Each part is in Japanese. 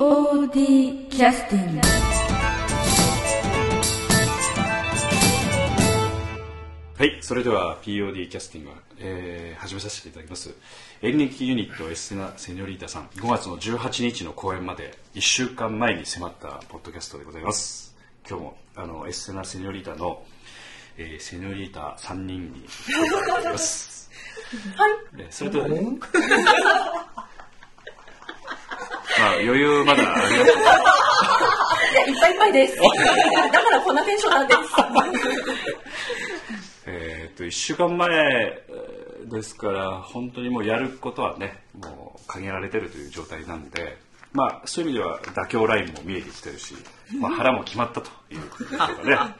POD キャスティングはい、それでは POD キャスティング、えー始めさせていただきます。演劇ユニットエステナ・セニョリータさん、5月の18日の公演まで1週間前に迫ったポッドキャストでございます。今日もあのエステナ・セニョリータの、えーセニョリータ3人に。はい。それと、まあ 余裕まだありますいや、いっぱいいっぱいです。だからこんなテンションなんです。えーっと1週間前えーですから本当にもうやることはねもう限られてるという状態なんでまあそういう意味では妥協ラインも見えてきてるし、まあ、腹も決まったということでしょうかね。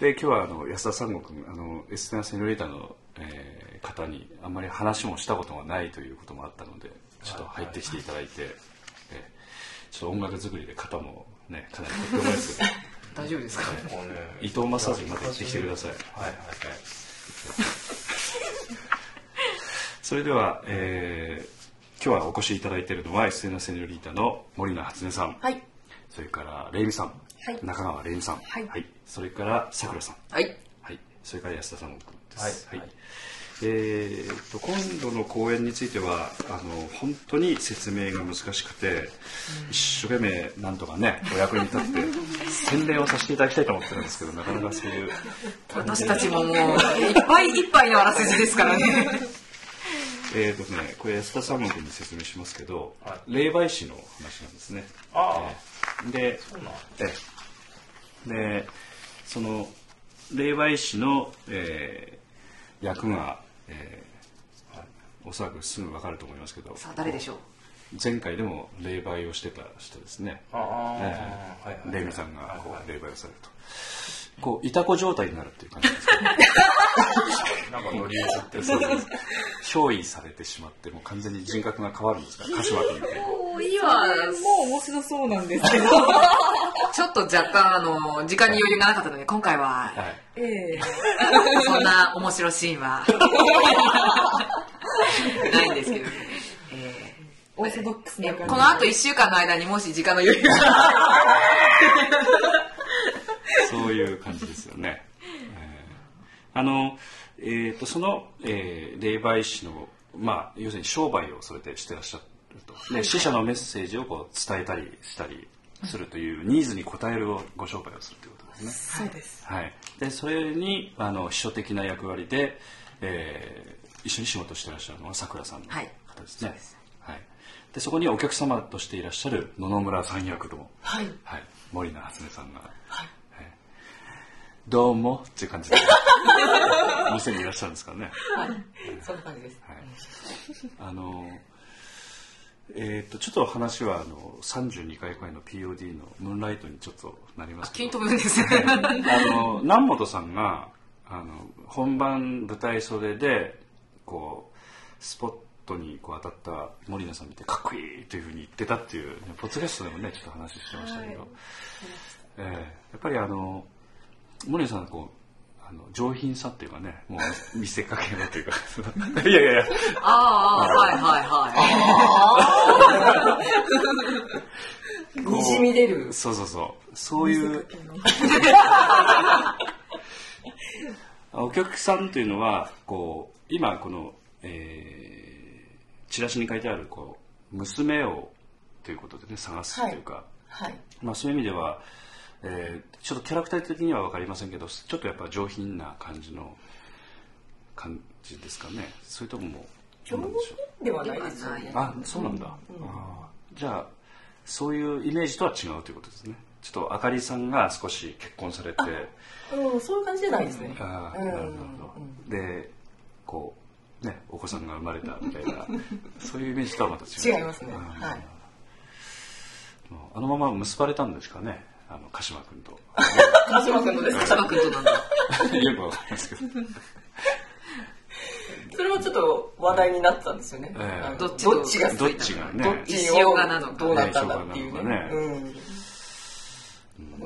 で今日はあの安田三悟君あのエステナ・セノリータの、えー方にあんまり話もしたことがないということもあったのでちょっと入ってきていただいて、えーちょっと音楽作りで肩もねかなりとってもすけど。大丈夫ですか？伊藤マッサージまた行ってきてください。はいはいそれでは、えー今日はお越しいただいているのは SNS セニョリータの森名初音さん、はい。それからレイミさん、はい。中川レイミさん、はい。それからさくらさん、はい。はい、それから安田さんです。はい。はいえーと今度の公演についてはあの本当に説明が難しくて、一生懸命なんとかねお役に立って宣伝をさせていただきたいと思ってるんですけどなかなかそういう。私たちももういっぱいいっぱいのあらすじですからね。えーとね、これ安田三門君に説明しますけど、は霊媒師の話なんですね。あえー。でそうなんええでその霊媒師の、えー役が、えーおそらくすぐ分かると思いますけどさあ誰でしょう？前回でも霊媒をしてた人ですね。えはいはいレイミさんがこう霊媒をされると。こういたこ状態になるっていう感じ。ですね。なんか乗り移って そうです。憑依されてしまってもう完全に人格が変わるんですか？ら鹿島君みたいにもういいわ。もう面白そうなんですけど。ちょっと若干あの時間に余裕がなかったので今回ははい。ええ。そんな面白いシーンは ないんですけど、えオーソドックスな感じ。このあと1週間の間にもし時間の余裕がそういう感じですよね。えーあの、えー、とその、えー霊媒師の、まあ、要するに商売をそれでしてらっしゃると。で死者のメッセージをこう伝えたりしたりするというニーズに応えるご商売をするということですね。そうです。はい、でそれにあの秘書的な役割で、えー一緒に仕事してらっしゃるのはさくらさんのはい方ですね。はい、でそこにお客様としていらっしゃる野々村さん役の、はい。はい、森名初音さんが、はいどうもっていう感じで。店にいらっしゃるんですからね。そんな感じです。はい、あのえー、とちょっと話はあの32回公演の POD のムーンライトにちょっとなりますけど。です。ねあの南本さんがあの本番舞台袖でこうスポットにこう当たった森名さん見てかっこいいというふうに言ってたっていうポッドキャストでもねちょっと話してましたけど、えーやっぱりあの森名さんはこうあの上品さっていうかねもう見せかけのというか。いやいやいや。ああはいはいはい にじみ出る。そうそうそう。そういう。お客さんというのはこう今この、えーチラシに書いてあるこう娘をということでね探すというか、はい。まあ、そういう意味では、えーちょっとキャラクター的には分かりませんけどちょっとやっぱ上品な感じの感じですかね。そういうとこもどうなんではないですよね。あそうなんだ、あー。じゃあそういうイメージとは違うということですね。ちょっとあかりさんが少し結婚されてうん、そういう感じじゃないですね。うん。あーなるほど。でこうねお子さんが生まれたみたいな そういうイメージとはまた違う。違いますね。うんはい。あのまま結ばれたんですかねあの鹿島君と。鹿島君のですか？佐賀君となんだ。よくわかりますけど。それはちょっと話題になってたんですよね。ええ。あのどっちどっちがどっちがね。どっち塩がなのか。どうなったんだっていうね。ねうん。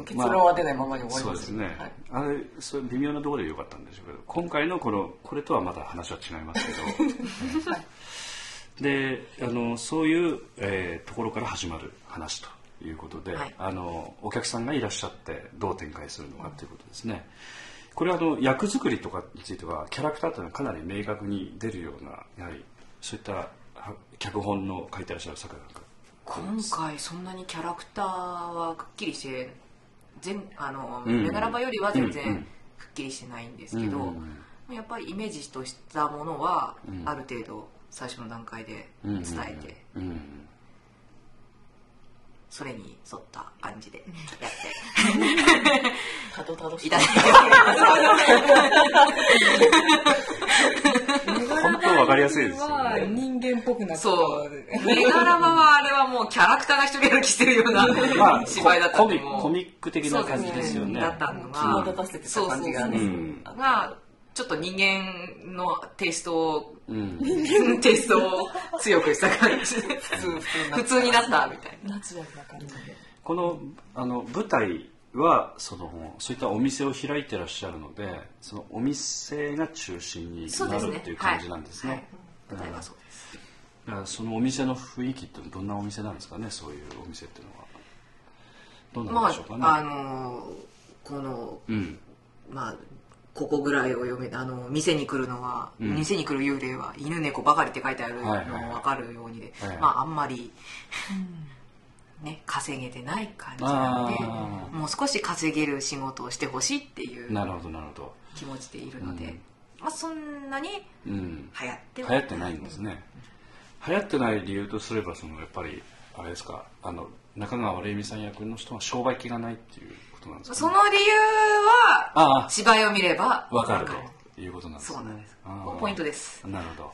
結論は出ないままに終わりまそうですすね、はい。あれそういう微妙なところでよかったんでしょうけど今回のこのこれとはまた話は違いますけど、え えであのそういう、えーところから始まる話ということで、はい。あのお客さんがいらっしゃってどう展開するのかということですね。これはあの役作りとかについてはキャラクターというのはかなり明確に出るようなやはりそういったは脚本の書いてらっしゃる作家なんか。今回そんなにキャラクターはくっきりして全あの、うん。メガラバよりは全うん。うん。然くっきりしてないんですけど、うん。やっぱりイメージとしたものは、うん。ある程度最初の段階で伝えて、うん。うんそれに沿った感じでやって。たどたどしいただいて本当わかりやす。いですよはね。人間っぽくなってそう。メガラバはあれはもうキャラクターが一人歩きしてるような、まあ、芝居 だったコミんでもうコミック的な感じですよね。だったのが際立たせてた感じがね。うんがちょっと人間のテイストをうん テイストを強くした感じで普通普通普通になったみたいな。このあの舞台はそのそういったお店を開いてらっしゃるのでそのお店が中心になるっていう感じなんですね。はい。舞台はそうですだからそのお店の雰囲気ってどんなお店なんですかねそうい。うお店ってい。うのは。どんなでしょうかね。ああのこのうんまあここぐらいを読めあの店に来るのは、うん。店に来る幽霊は犬猫ばかりって書いてあるのはいはいはい。分かるようにで、はいはい。まああんまり、ね稼げてない感じなのでもう少し稼げる仕事をしてほしいっていうなるほどなるほど。気持ちでいるので、うん。まあそんなにうん。流行って流行ってないんですね。流行ってない理由とすればそのやっぱりあれですかあの中川玲美さん役の人は商売気がないっていうことなんですか、ね。その理由あは芝居を見ればわかるということなんですね。そうなんですポイントですなるほど。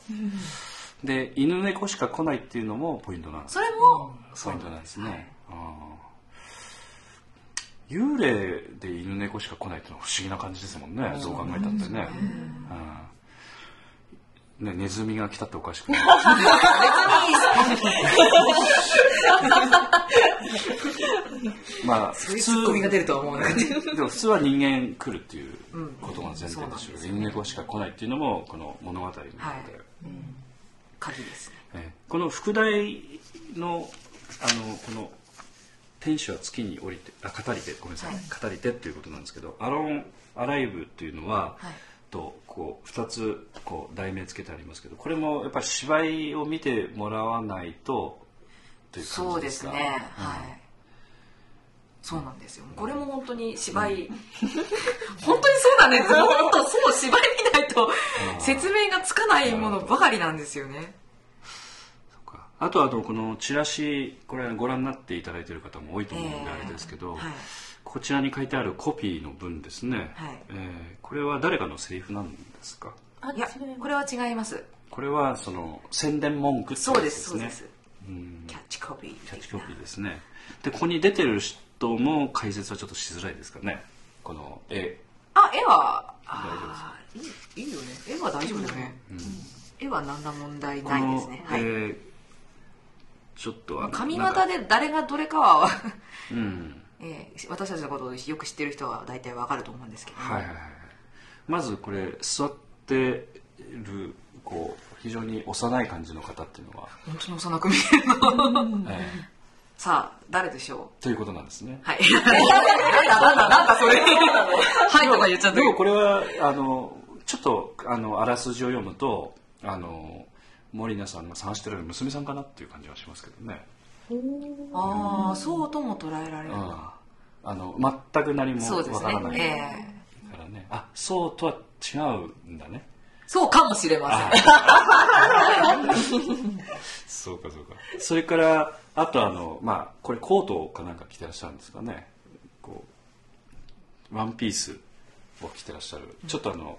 で犬猫しか来ないっていうのもポイントなんですそれもポイントなんですね。幽霊で犬猫しか来ないっていうのは不思議な感じですもんね。どう考えたってね。うんねネズミが来たっておかしくない？まあ普通でも普通は人間来るっていうことが前提でしょそうなんで。すう。犬猫しか来ないっていうのもこの物語の中で。はい。鍵ですこの副題のあのこの天使は月に降りてあ語り手ごめんなさい、語り手っていうことなんですけどアロンアライブっていうのは、はいとこう2つこう題名つけてありますけどこれもやっぱり芝居を見てもらわないとというそうで感じですか？すね、はい。そうなんですよ。これも本当に芝居、本当にそうなんですよ。本当そう芝居見ないと説明がつかないものばかりなんですよね。あとあとこのチラシこれご覧になっていただいている方も多いと思うんでええあれですけど、はいこちらに書いてあるコピーの文ですね、はい。えーこれは誰かのセリフなんですか？いやこれは違います。これはその宣伝文句ってそうですそうです。うん。キャッチコピーキャッチコピーですね。でここに出てる人も解説はちょっとしづらいですかね。この絵。あ絵はあーいいいいよね。絵は大丈夫だよね、絵は何ら問題こないでのすね、はい。えーちょっとあの髪型で誰がどれかは、うんえー私たちのことをよく知ってる人は大体わかると思うんですけども、はいはいはい。まずこれ座ってるこう非常に幼い感じの方っていうのは、本当に幼く見えるの。えさあ誰でしょーということなんですね。うはい。なんだなんだなんだそれ。はいとか言っちゃったでもこれはあのちょっとあのあらすじを読むとあの森菜さんが探してる娘さんかなっていう感じはしますけどね、ああそうとも捉えられる。うん。な、あの全く何もそうですわからない。ねえ。からねあそうとは違うんだね。ーそうかもしれません。そうかそうか。それからあとあのまあこれコートかなんか着てらっしゃるんですかね。こうワンピースを着てらっしゃる。ちょっとあの、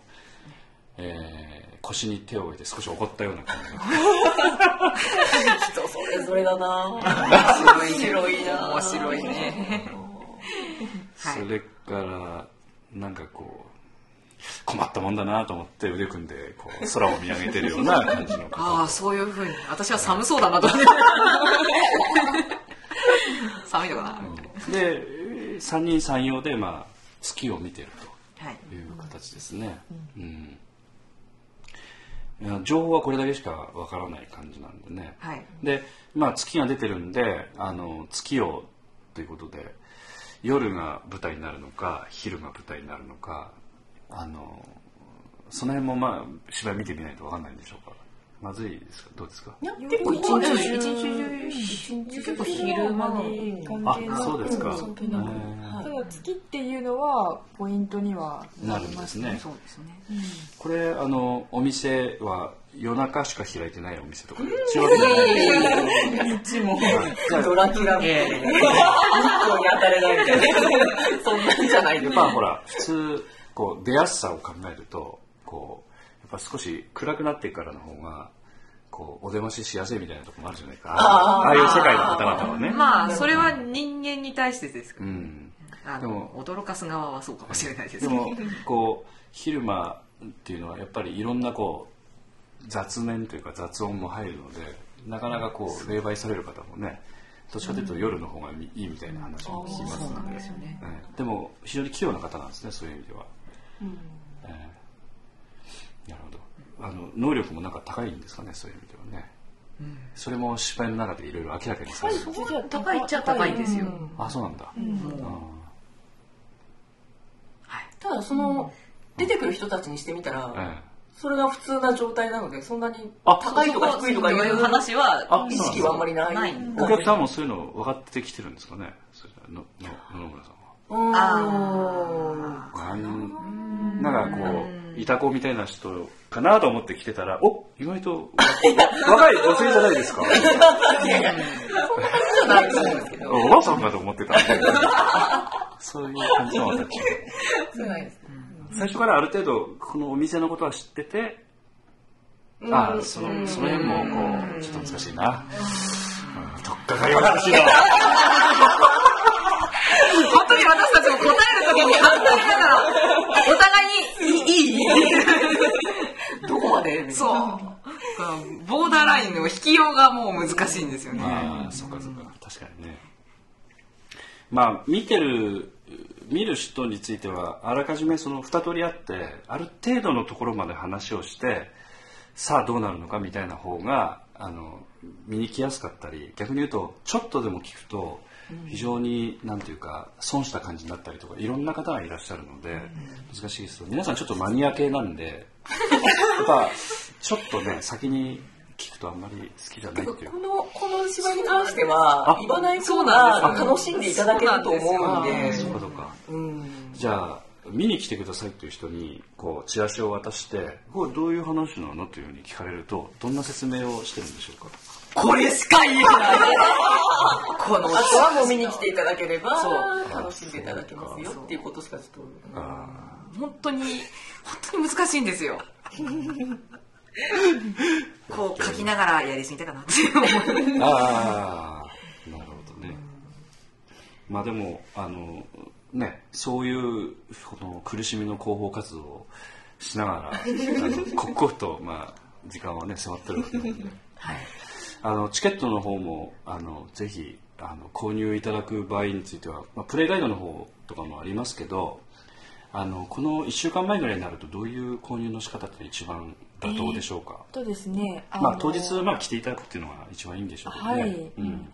えー腰に手を置いて少し怒ったような感じの。人それぞれだな。面白いな。面白いねはい。それからなんかこう困ったもんだなと思って腕組んでこう空を見上げてるような感じのあ方。あそういうふうに。私は寒そうだなと。思って寒いのかな、で三人三様で、まあ、月を見てるはい。という形ですね、うん。いや情報はこれだけしかわからない感じなんでね。はい。でまあ月が出てるんであの月をということで夜が舞台になるのか昼が舞台になるのかあのその辺もまあ芝居見てみないとわかんないんでしょうか。まずいですか？どうですか？結構一日中一日中結構昼間にあ関係なくそうですか。関係なくへーはいただ月っていうのはポイントにはなるんですね。そうですね。これあのお店は夜中しか開いてないお店とか。違うわけじゃない一も。じゃあドラキュラみたいな。日光に当たれないみたいな。そんなんじゃないやっぱほら普通こう出やすさを考えるとこうやっぱ少し暗くなってからの方がこうお出まししやすいみたいなところもあるじゃないか。ああいう世界の方々はね、まあそれは人間に対してですかうん、でもの驚かす側はそうかもしれないですでもこう昼間っていうのはやっぱりいろんなこう雑念というか雑音も入るのでなかなかこう霊媒される方もねどっちかというと夜の方がいいみたいな話を聞きますので。ですよね。ええ。でも非常に器用な方なんですねそういう意味では、ええ。なるほど。あの能力もなんか高いんですかねそういう意味ではね、それも芝居の中でいろいろ明らかにされる、高いっちゃ高いんですよ、あそうなんだ、ただその出てくる人たちにしてみたら、それが普通な状態なのでそんなにあ高いとか低いとかいいうう話はあ意識はあんまりない。お客さんもそういうの分かってきてるんですかね。野々村さんは。あなんなんかこう、いた子みたいな人かなと思って来てたら、お意外と 若い女性じゃないですか。じゃないと思うんですけどおばあさんかと思ってたんで。そういう感じの私。そうないです最初からある程度、このお店のことは知ってて、あその、その辺もこう、ちょっと難しいな。うん。とっかかりは難しいな。本当に私たちも答えるときに反対ながらお互いにいいいい。どこまで？そう。ボーダーラインの引きようがもう難しいんですよね。ああ、そうかそうか、確かにね。まあ、見てる、見る人については、あらかじめその二通りあって、ある程度のところまで話をして、さあどうなるのかみたいな方が、あの、見に来やすかったり、逆に言うと、ちょっとでも聞くと、非常に、なんていうか、損した感じになったりとか、いろんな方がいらっしゃるので、難しいですけど、皆さんちょっとマニア系なんで、やっぱ、ちょっとね、先に聞くとあんまり好きじゃないっていう。このこの芝居に関してはあ言わない方そうな楽しんでいただけると思うんあでそうかそうか。うん。じゃあ見に来てくださいっていう人にこうチラシを渡して「これどういう話なの?」というふうに聞かれるとどんな説明をしてるんでしょうか。これしか言えない。このあとはもう見に来ていただければ楽しんでいただけますよっていうことしかちょっとあ本当に本当に難しいんですよ こう書きながらやりすぎたかなって思あーなるほどね。まあでもあのねそういうこの苦しみの広報活動をしながらあの刻々とまあ時間はね迫ってるわけなんで。はい。あのチケットの方もあのぜひあの購入いただく場合については、まあ、プレイガイドの方とかもありますけどあのこの1週間前ぐらいになるとどういう購入の仕方って一番妥当でしょうか、とですねあのまあ、当日、まあ、来ていただくっていうのが一番いいんでしょうけどね、はい。うん、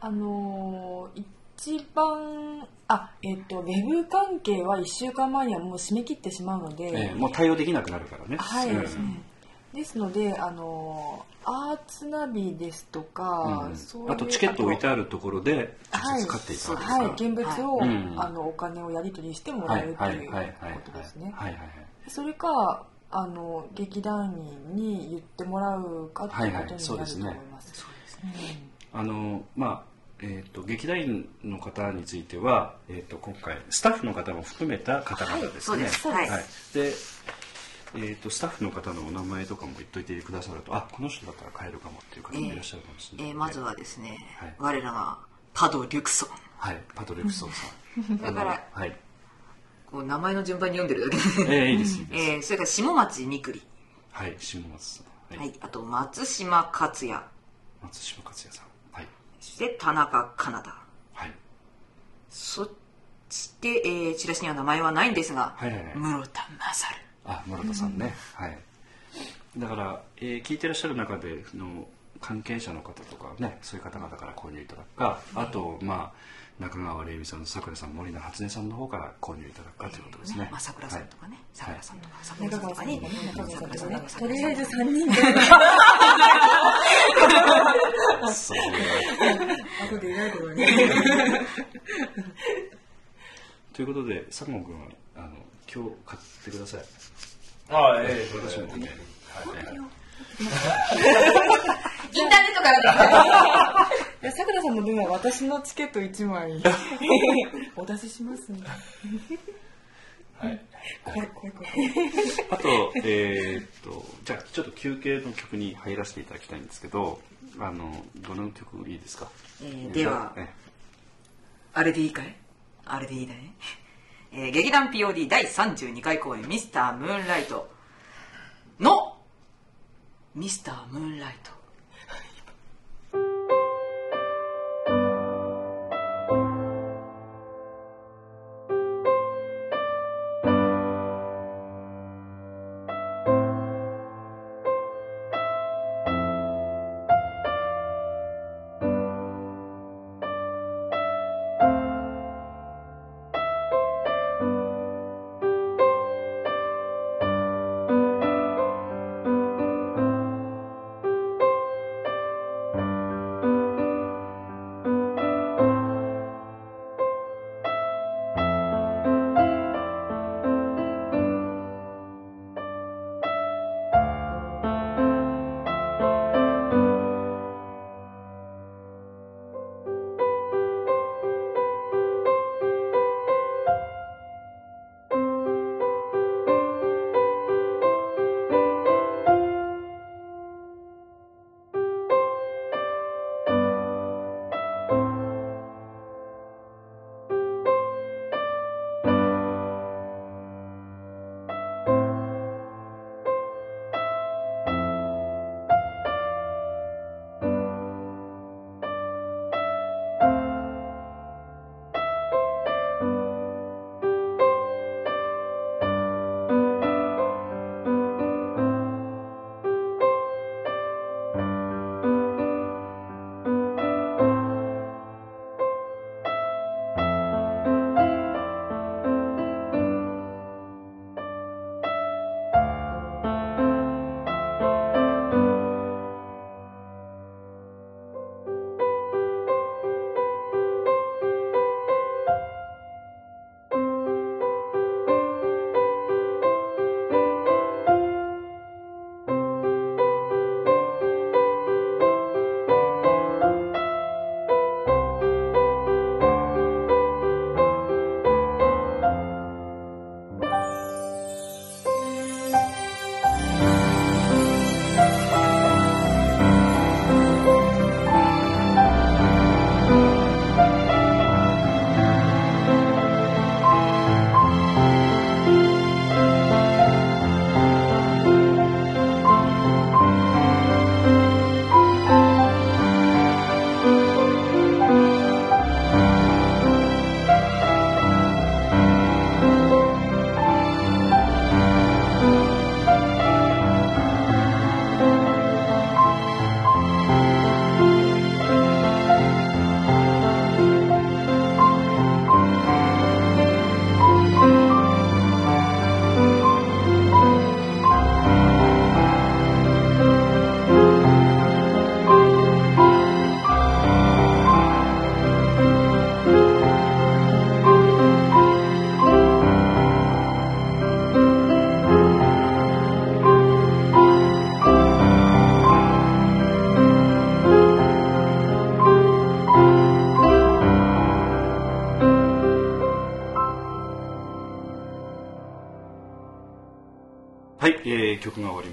あのー一番あえっ、とウェブ関係は1週間前にはもう締め切ってしまうので、ええもう対応できなくなるからね。はい、うん。ですのであのーアーツナビですとか、うん。あとチケット置いてあるところではい直接買っていただく。か、はい、現物を、はいうん。あのお金をやり取りしてもらはいえるというはいはいはい。ことですね。はいはいはい。それかあの劇団員に言ってもらうかっていうことになると思います。はいはいあのまあえー、と劇団員の方については、えー、と今回スタッフの方も含めた方々ですね。はいで、えー、とスタッフの方のお名前とかも言っといてくださるとあこの人だったら買えるかもっていう方もいらっしゃるかもしれない。ので、えーまずはですね、はい。我らがパド・リュクソン。はいパトレクソンさん。だからはいこう名前の順番に読んでるだけで、えー、いいですいいです、えーそれから下町みくり、はい下松さん。はい、はい、あと松島克也。松島克也さん。はい。そして田中カナダはい。そして、えーチラシには名前はないんですが、はいはいはい。室田勝。あ村田さんね、はい。だから、えー聞いてらっしゃる中でその関係者の方とかねそういう方々から購入いただくかあとまあ中川玲美さんさくらさん森永初音さんの方から購入いただくかということですね。まあ、桜さんとかね、桜さんとか、中桜さんとかに、中川さんとかとりあえず3人で。は いそう後で意外とね。ということで佐野君はあの今日買ってください。ああ、ええ、私もねインターネットからいやさくらさんの分は私のチケット1枚。お出ししますんではい。怖い怖い怖い。あと、えーっと、じゃあ、ちょっと休憩の曲に入らせていただきたいんですけど、あの、どの曲いいですか？えーではえあれでいいかい？あれでいいだね。えー劇団 POD 第32回公演ミスタームーンライトのミスタームーンライト。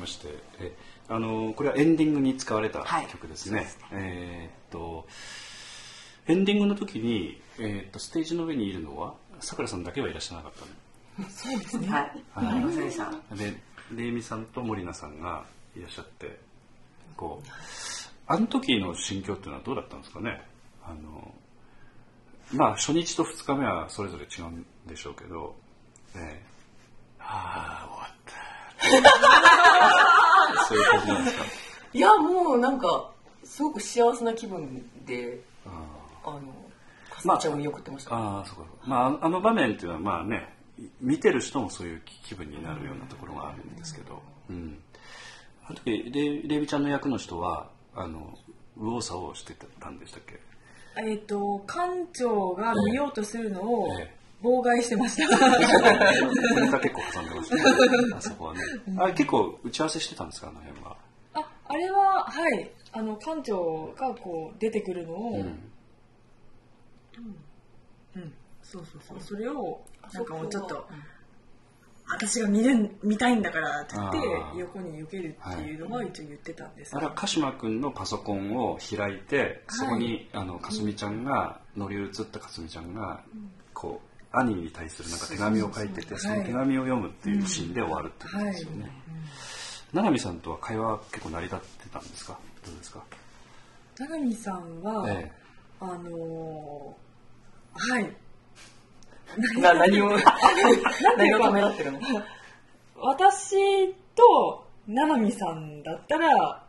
まして、えーあのーこれはエンディングに使われたはい曲ですね。えーっと、エンディングの時に、えーっと、ステージの上にいるのは、さくらさんだけはいらっしゃらなかったの。はい。わかりませんでした。で、レイミさんと森菜さんがいらっしゃって、こう、あの時の心境っていうのはどうだったんですかね。あの、まあ、初日と二日目はそれぞれ違うんでしょうけど、ええはあ、終わった。そういう感じなんですか？いやもうなんかすごく幸せな気分でああのかすみちゃんを見送ってました、ああそうかまああの場面っていうのはまあね見てる人もそういう気分になるようなところがあるんですけど、うん、あの時レレイビちゃんの役の人はあの右往左往してたんでしたっけ？えっ、と館長が見ようとするのをええ妨害してました。ネタ結構挟んでましたね。あそこはね。あれ結構打ち合わせしてたんですかあの辺は？ああれははい。あの館長がこう出てくるのを、うん。うん。そうそうそう。それをなんかもうちょっと私が見る見たいんだからって言って横に避けるっていうのは一応言ってたんですあれは鹿島君のパソコンを開いてそこに、あのかすみちゃんが乗り移ったかすみちゃんがこう兄に対するなんか手紙を書いててその手紙を読むっていうシーンで終わるってことですよね、七海さんとは会話結構成り立ってたんですか？どうですか、永見さんは、えあのーはい。な何を 何をためらってるの？私と七海さんだったら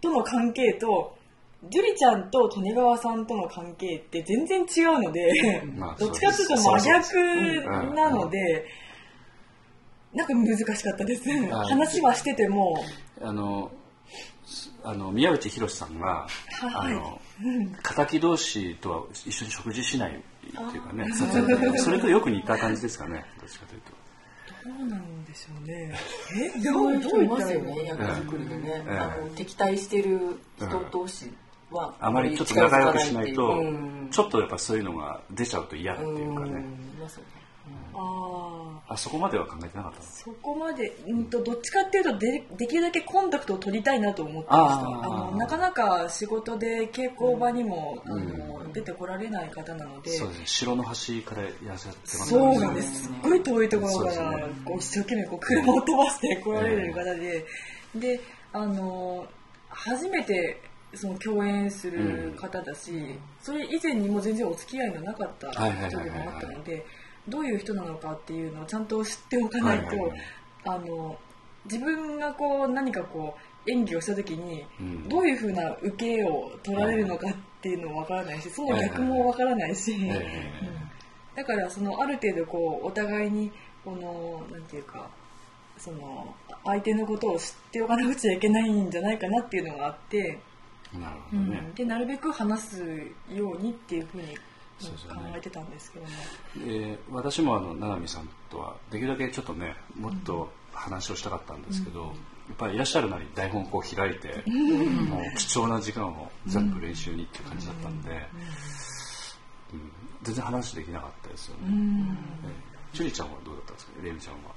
との関係と樹里ちゃんと利根川さんとの関係って全然違うので、まあ どっちかというと真逆なので、なんか難しかったです、あ話はしてても。えあのすあの宮内宏さんがあの敵同士とは一緒に食事しないっていうかね撮影で。それとよく似た感じですかねどっちかというと。どうなんでしょうね。えそういう人いますよね役作りでね、ええあの敵対してる人同士はあまりちょっと仲良くしないとうん。ちょっとやっぱそういうのが出ちゃうと嫌っていうかね。あああそこまでは考えてなかったの？そこまで、うんと、どっちかっていうとでできるだけコンタクトを取りたいなと思ってました。あのなかなか仕事で稽古場にも、ん。あの出てこられない方なので、そうですね。城の端からいらっしゃってますそうなんです。すすっごい遠いところから、ね。こう一生懸命こう車を飛ばして来られる方で、であの初めてその共演する方だし、それ以前にも全然お付き合いのなかった人でもあったのでどういう人なのかっていうのをちゃんと知っておかないと、はいはいはい。あの自分がこう何かこう演技をした時に、うん。どういうふうな受けを取られるのかっていうのもわからないしその逆もわからないし。えだからそのある程度こうお互いにこのなんていうかその相手のことを知っておかなくちゃいけないんじゃないかなっていうのがあって、えなるほどね、でなるべく話すようにっていうふうに考えてたんですけども、で私もあの七海さんとはできるだけちょっとねもっと話をしたかったんですけど、やっぱりいらっしゃるなり台本をこう開いて、もう貴重な時間を全部練習にっていう感じだったんで、うん。全然話できなかったですよね、ええ。ジュリちゃんはどうだったんですか？レミちゃんは。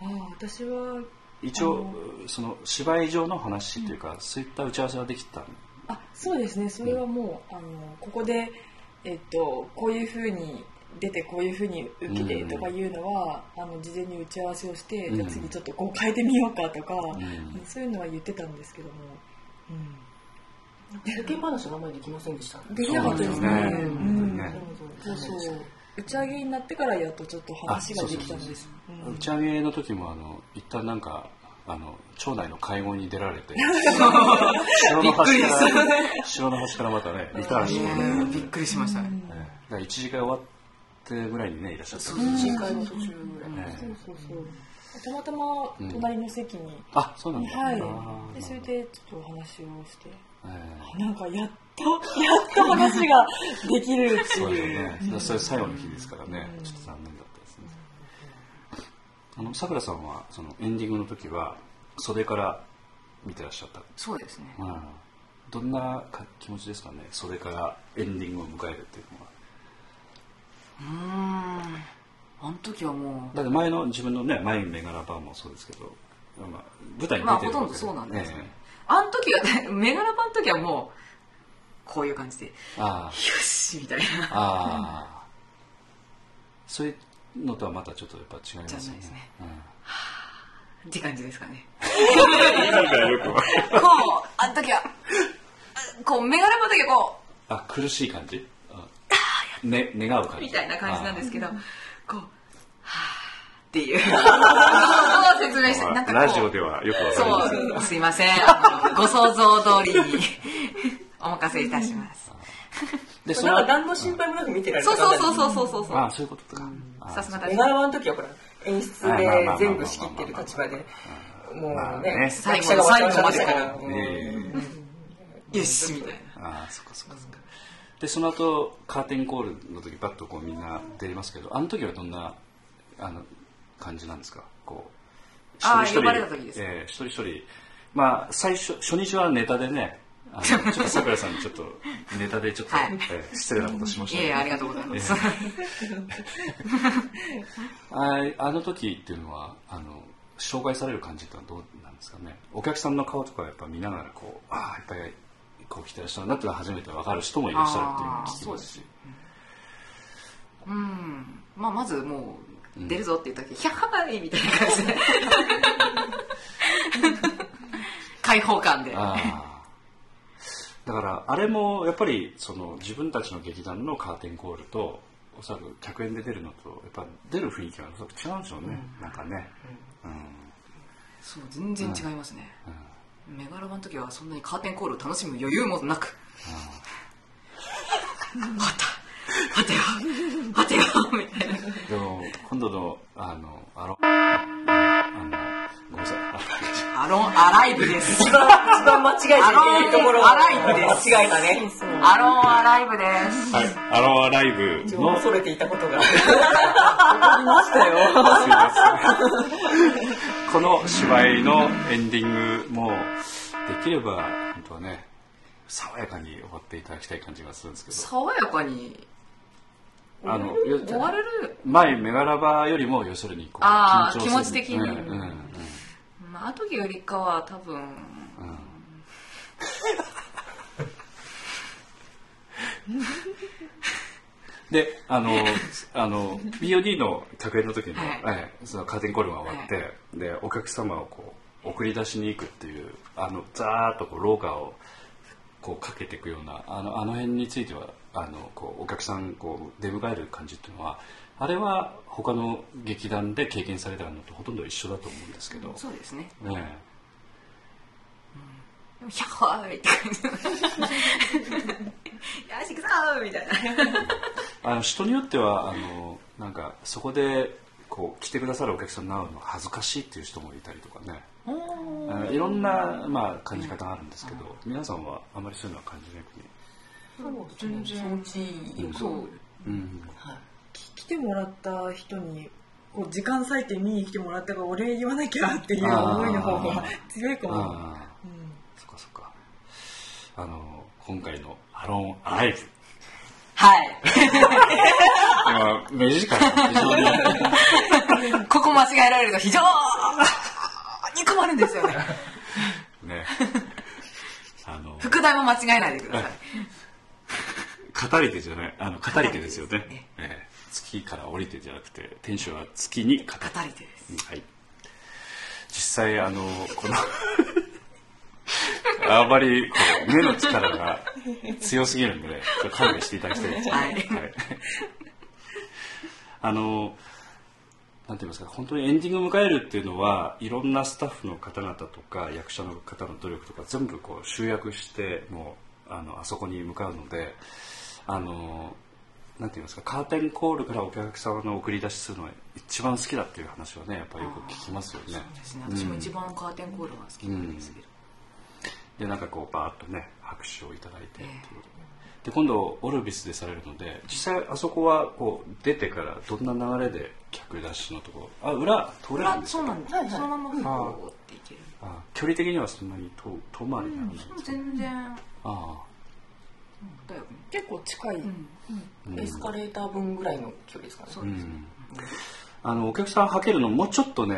ああ私は一応その芝居上の話っていうか、そういった打ち合わせはできたあそうですね。それはもうあのここで、えっと、こういうふうに出てこういうふうに受けてとかいうのは、あの事前に打ち合わせをして、うん。じゃあ次ちょっとこう変えてみようかとか、ん。そういうのは言ってたんですけども、世間話はあんまりできませんでした。うん、できなかったですね。そうなんですよね。うん。ね。そうそう。打ち上げになってからやっとちょっと話ができたんですうん打ち上げの時もあの一旦なんかあの町内の会合に出られて 城の端から城の端からまたねリターンして、ね。びっくりしました。ね。ええ。だから一時間終わってぐらいにねいらっしゃった。んです新会の途中ぐらい、ええ。そうそうそう。たまたま隣の席に、あそうなんだ、あはい。ー。でそれでちょっとお話をして。えなんかやっと やっと話ができるってえそうですいうよね、だからそれ最後の日ですからね、ちょっと残念だったあのさくらさんはそのエンディングの時は袖から見てらっしゃった？そうですね。うん。どんなか気持ちですかね？袖からエンディングを迎えるっていうのは。うーん。あの時はもだって前の自分のね前メガラバーもそうですけど、まあ、舞台う、にまあ出てるわけほとんどそうなんですね。え。あの時はね、メガラパの時はもう、こういう感じで、よしみたいな。あああ。そういうのとはまたちょっとやっぱ違いますよねね。うん。って感じですかね。なんかよくこう、あの時は、こう、メガラパの時はこう、あ苦しい感じあね願う感じみたいな感じなんですけど、こう、はぁっっていうそう説明してなんかラジオではよくわかりませんそうすいませんご想像通りにお任せいたします でそのなんか何の心配もなく見てられるそうそうそうそうそうそう。そうああそういうことか、あさすがだメガラワの時はほら演出で全部仕切ってる立場でもうね最後役者が最後まで。からよしみたいな。ああそっかそっかそっか。でその後カーテンコールの時バッとこうみんな出ますけどあの時はどんなあの感じなんですか？こうああ一人一人。呼ばれた時ですええ一人一人。まあ最初初日はネタでねあのちょっとさくらさんにちょっとネタでちょっと、はい。ええ失礼なことしましいた。けどえいえありがとうございます、あ あの時っていうのはあの紹介される感じってのはどうなんですかね？お客さんの顔とかやっぱ見ながらこうああやっぱりこう来てらっしゃるなっていうのは初めて分かる人もいらっしゃるっていうのを聞きますし。うん。まあまずもう出るぞって言った時「ヒャッハーイ!」みたいな感じで。開放感で。ああだからあれもやっぱりその自分たちの劇団のカーテンコールとおそらく客演で出るのとやっぱ出る雰囲気がおそらく違うんでしょうね、なんかね、うん。そう全然違いますね、メガラバの時はそんなにカーテンコールを楽しむ余裕もなく「また待てよ待てよ」みたいな。でも今度のあのあのあのごめんなさいあアロンアライブです。一番一番間違えちゃいけないところをアライブです。間違えたね。アロンアライブです。はい、アロアライブ。恐れていたことが。ありましたよ。この芝居のエンディングもできれば本当はね爽やかに終わっていただきたい感じがするんですけど。爽やかに。あの終われる。前メガラバよりも要するにこう緊張せず気持ち的に。うんうんうんまああの時よりかは多分。であのあの BOD の客演の時の,、はい。ええそのカーテンコールが終わって、でお客様をこう送り出しに行くっていうあのザーッとこう廊下をこうかけていくようなあのあの辺についてはあのこうお客さんこう出迎える感じっていうのはあれは他の劇団で経験されたのとほとんど一緒だと思うんですけど、そうですね。ねでもヒャッハーイって感じ。よし行くぞーみたいな。あの人によってはあのなんかそこでこう来てくださるお客さんに会うのが恥ずかしいっていう人もいたりとかね。いろんな、まあ、感じ方があるんですけど、皆さんはあまりそういうのは感じなくに、全然。気持ちいいそう。うん、来てもらった人にこう時間割いて見に来てもらったからお礼言わなきゃっていう思いの方が強いかも、うん。そっかそっか。あの今回の「アロンアライブ。はい」今目力が非常に。ここ間違えられると非常に困るんですよね。ね。あの副題も間違えないでください。語り手じゃない。あの語り手ですよね、ええ月から降りてじゃなくて天使は月に語り手です。はい、実際あのこの あまりこう目の力が強すぎるんでねちょっと勘弁していただきたいです、はい。あのなんて言いますか本当にエンディングを迎えるっていうのはいろんなスタッフの方々とか役者の方の努力とか全部こう集約してもうあのあそこに向かうのであのなんて言いますかカーテンコールからお客様の送り出しするのが一番好きだっていう話はねやっぱりよく聞きますよね。ですね。私も一番カーテンコールが好きなんですけど、でなんかこうバーッとね拍手をいただいてっていう。えことでで今度オルビスでされるので実際あそこはこう出てからどんな流れで客出しのところあ裏通れるん裏ですか？そうなんです、はいはい。そのままこうっていける。あ距離的にはそんなに遠遠回りにならないですか、全然。あだよ結構近い、あエスカレーター分ぐらいの距離ですかね。うん。あのお客さんはけるのもうちょっとね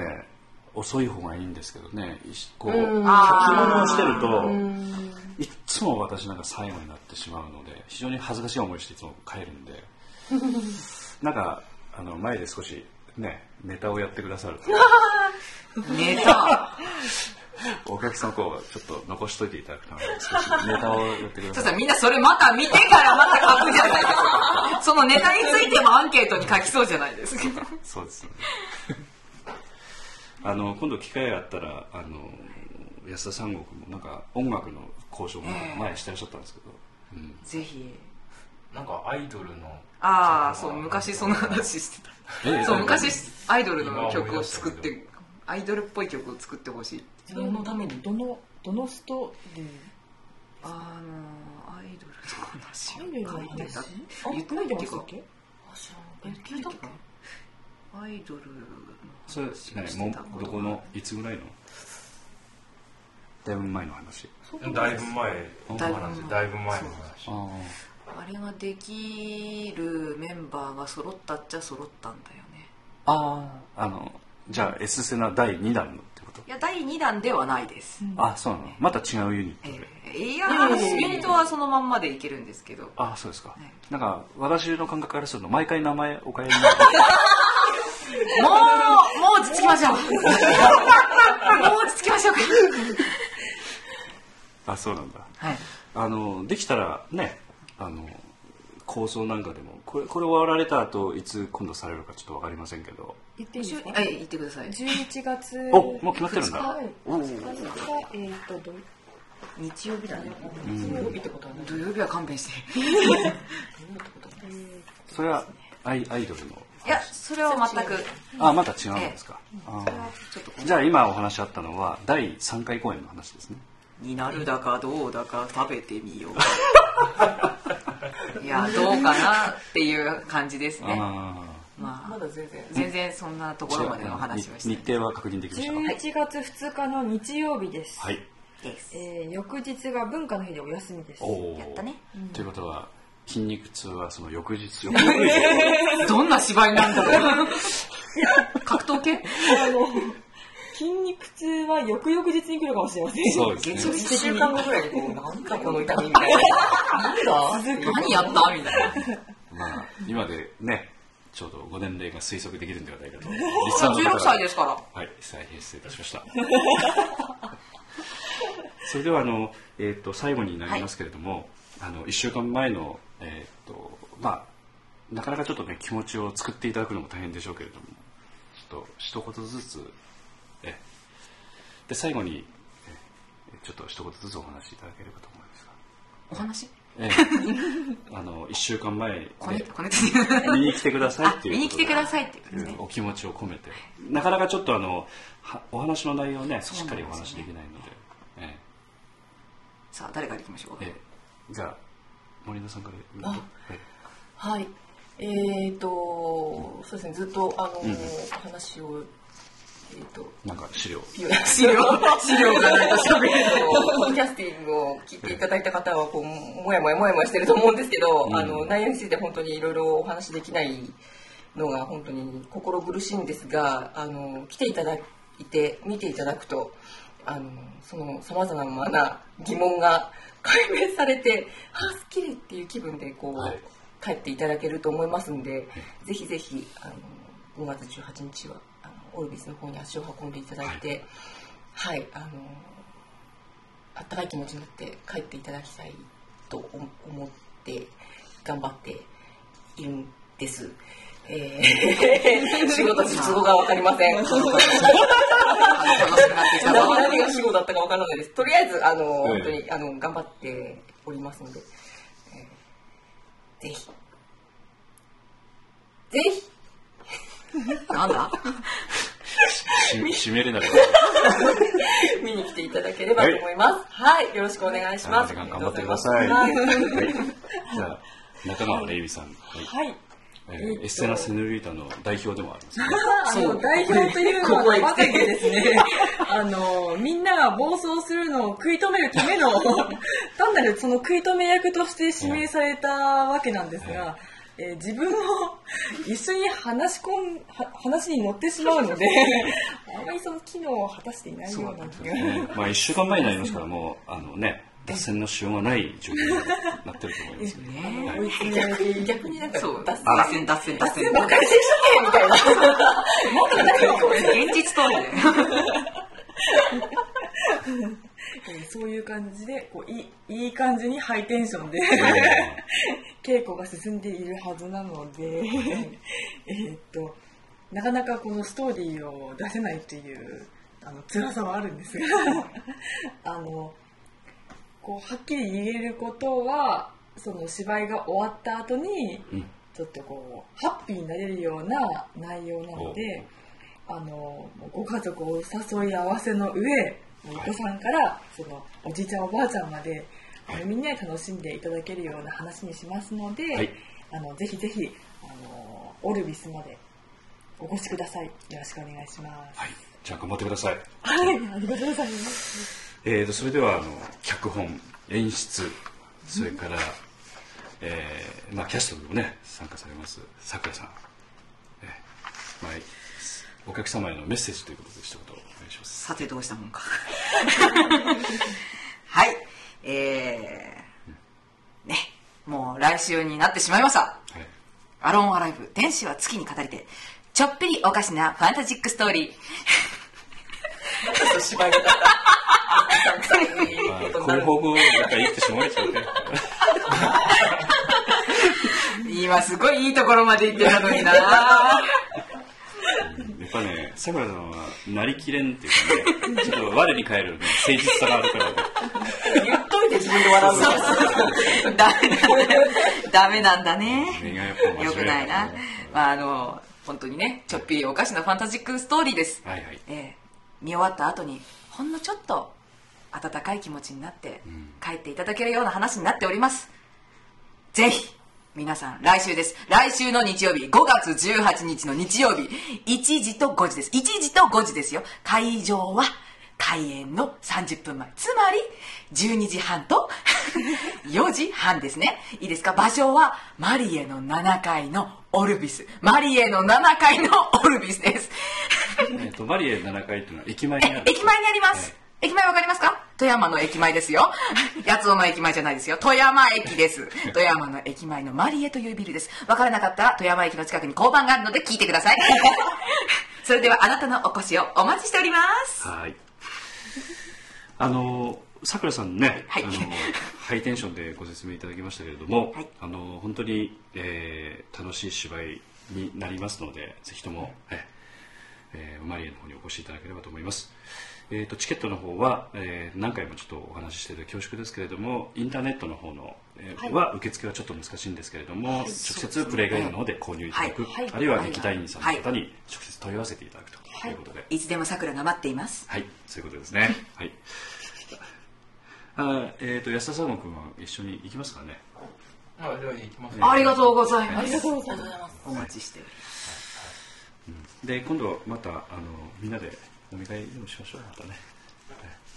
遅い方がいいんですけどね。こう着うん。物をしてるとうん。いっつも私なんか最後になってしまうので非常に恥ずかしい思いしていつも帰るんで。なんかあの前で少しねネタをやってくださると。ネタお客さんをこうちょっと残しといていただくために少しネタをやってくださるそしたらみんなそれまた見てからまた書くじゃないですかそのネタについてもアンケートに書きそうじゃないですか。そうですよね。あの今度機会があったらあの安田三国もなんか音楽の交渉も前してらっしゃったんですけど、うん。ぜひ。なんかアイドルのああそう昔その話してた。えそうえ昔アイドルの曲を作ってアイドルっぽい曲を作ってほしい。そのためにどのどのストで？あのアイドルの話をアイドルの書いてた。話？言って書いてまたっけ？したっけ言ってたっけ？アイドルのそれ何？もうどこの？いつぐらいの？だいぶ前の話。だいぶ前。のだいぶ話。だいぶ前の話。ああ。れができるメンバーが揃ったっちゃ揃ったんだよね。あ。あのじゃあ S セナ第2弾のってこと？いや第2弾ではないです、あそうなの？また違うユニットで、えーいやユニットはそのまんまでいけるんですけどあそうですか、ねなんか私の感覚からすると毎回名前お変えになる。もうもう落ち着きましょう。もう落ち着きましょう。かあそうなんだ。はい。あのできたらねあの構想なんかでもこれこれ終わられた後いつ今度されるかちょっと分かりませんけど言っていいですか？はい言ってください。11月おもう決まってるんだ。はい。おお2日えーっとど日曜日だね。日曜日ってことはね土曜日は勘弁して。それはアイアイドルのいやそれは全く。あまた違うんですか、あそれはちょっと。ーじゃあ今お話あったのは第3回公演の話ですね。になるだかどうだか食べてみよう。いやどうかなっていう感じですね。あまあまだ全然。全然そんなとあころまでの話はして日程は確認できましたか。11月2日の日曜日です、はい。です。えー翌日が文化の日でお休みです。おおやったね。ということは筋肉痛はその翌日翌々日どんな芝居なんだろう。格闘系？あの筋肉痛は翌々日に来るかもしれません。そうですね。1週間後ぐらいにこうなんだこの痛みみたいな。なんだ何やった？みたいな。まあ今でねちょうどご年齢が推測できるんではないかと。リスナーの方16歳ですから。はい失礼いたしました。それではあの、えー、と最後になりますけれども、あの1週間前の、えーとまあ、なかなかちょっとね気持ちを作っていただくのも大変でしょうけれどもちょっと一言ずつえで最後にえちょっと一言ずつお話しいただければと思いますが。お話？ええ、あの1週間前で見に来てくださいあっていう見に来てくださいってことで。お気持ちを込めて。なかなかちょっとあのはお話の内容をね。しっかりお話しできないので。えさあ誰からいきましょうえええ。じゃあ森田さんからはいはい。えーと、そうですね、ずっと、あの、うん話を、えーと、なんか資料。資料、資料がないと喋るの。キャスティングを聞いていただいた方は、こう、もやもやもやもやしてると思うんですけど、うん。あの、内容について本当にいろいろお話できないのが本当に心苦しいんですが、あの、来ていただいて、見ていただくと、あの、その様々な疑問が解明されて、あ、すっきりっていう気分で、こう、はい。帰っていただけると思いますんで、ぜひぜひあの5月18日はオルビスの方に足を運んでいただいて、はい、あのあったかい気持ちになって帰っていただきたいと思思って頑張っているんです。えー 仕事術語が分かりません。何が主語だったか分からないです。とりあえずあの、ええ本当にあの頑張っておりますので、えーぜひぜひなんだ？し締めれなかっ見に来ていただければと思います。はい、よろしくお願いします。た時間頑張ってください。はい。はい。じゃあ中川レイビさん、はい。はい。えーエステナ・セヌリータの代表でもありますねあの代表というのはまさにですね、あのみんなが暴走するのを食い止めるための 単なるその食い止め役として指名されたわけなんですが、えー自分も一緒に話し込んは話に乗ってしまうので、あまりその機能を果たしていないような気が。ね。まあ1週間前になりますからもうあのね脱線のしようがない状況になってると思いますね。追い。詰められて逆になんかそう。脱線。脱線脱線脱線。ばっかりしみたいな。もっとなんか現実そういう感じでこういいいい感じにハイテンションで 稽古が進んでいるはずなので えーっとなかなかこのストーリーを出せないっていうあの辛さはあるんですが あのこうはっきり言えることはその芝居が終わった後に、うん。ちょっとこうハッピーになれるような内容なのであのご家族をお誘い合わせの上お子さんからそのおじいちゃんおばあちゃんまであのみんなで楽しんでいただけるような話にしますので、はい。あのぜひぜひあのオルビスまでお越しください。よろしくお願いします。はい。じゃあ頑張ってください。はい。ありがとうございます。えー、とそれではあの脚本演出それから、えーまあ、キャストにもね参加されますさくらさん、えーまあ、お客様へのメッセージということで一言さてどうしたもんか。はい。えー、ね。もう来週になってしまいました。はい。アローンアライブ天使は月に語りてちょっぴりおかしなファンタジックストーリー。芝居がだったら、いいまあ、ことになる。こういう方法やっぱり言ってしまうでしょうね今すごいいいところまで行ってたのになさくらさんはなりきれんっていうかねちょっと我に返る、ね、誠実さがあるからね言っといて自分で笑うの。ダメだダメなんだね。よくないな、まあ、あの本当にねちょっぴりおかしなファンタジックストーリーです、はいはい。えー見終わった後にほんのちょっと温かい気持ちになってん帰っていただけるような話になっております。ぜひ皆さん来週です。来週の日曜日5月18日の日曜日。1時と5時です。1時と5時ですよ。会場は開演の30分前。つまり12時半と 4時半ですね。いいですか？場所はマリエの7階のオルビス。マリエの7階のオルビスです。えっとマリエ7階っていうのは駅前にある。駅前にあります。駅前わかりますか？富山の駅前ですよ。八尾の駅前じゃないですよ。富山駅です。富山の駅前のマリエというビルです。わからなかったら富山駅の近くに交番があるので聞いてください。それではあなたのお越しをお待ちしております。はい。あのさくらさんね、はいあのハイテンションでご説明いただきましたけれども、はいあの本当に、えー楽しい芝居になりますので、ぜひとも、ええーマリエの方にお越しいただければと思います。えー、とチケットの方は、えー何回もちょっとお話ししていて恐縮ですけれどもインターネットの方の、えーは受付はちょっと難しいんですけれども、直接プレイガイドの方で購入いただく、はい。はい。あるいは劇団員さんの方に直接問い合わせていただくということで、い。つでも桜が待っています。はい、そういうことですね。はい。あ、えっ、と安田佐野君は一緒に行きますかね？あじゃあ行きますありがとうございます。ありがとうございます。お待ちしてる。で今度またあのみんなで飲み会でもしましょうまたね。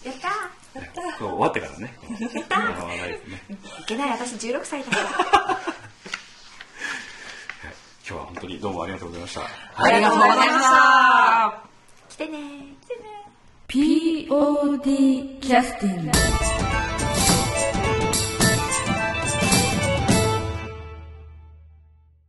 やったねこう終わってからね。やったライブね。いけない私16歳だから。はい今日は本当にどうもありがとうございました。ありがとうございました。来てね来てね。POD キャスティング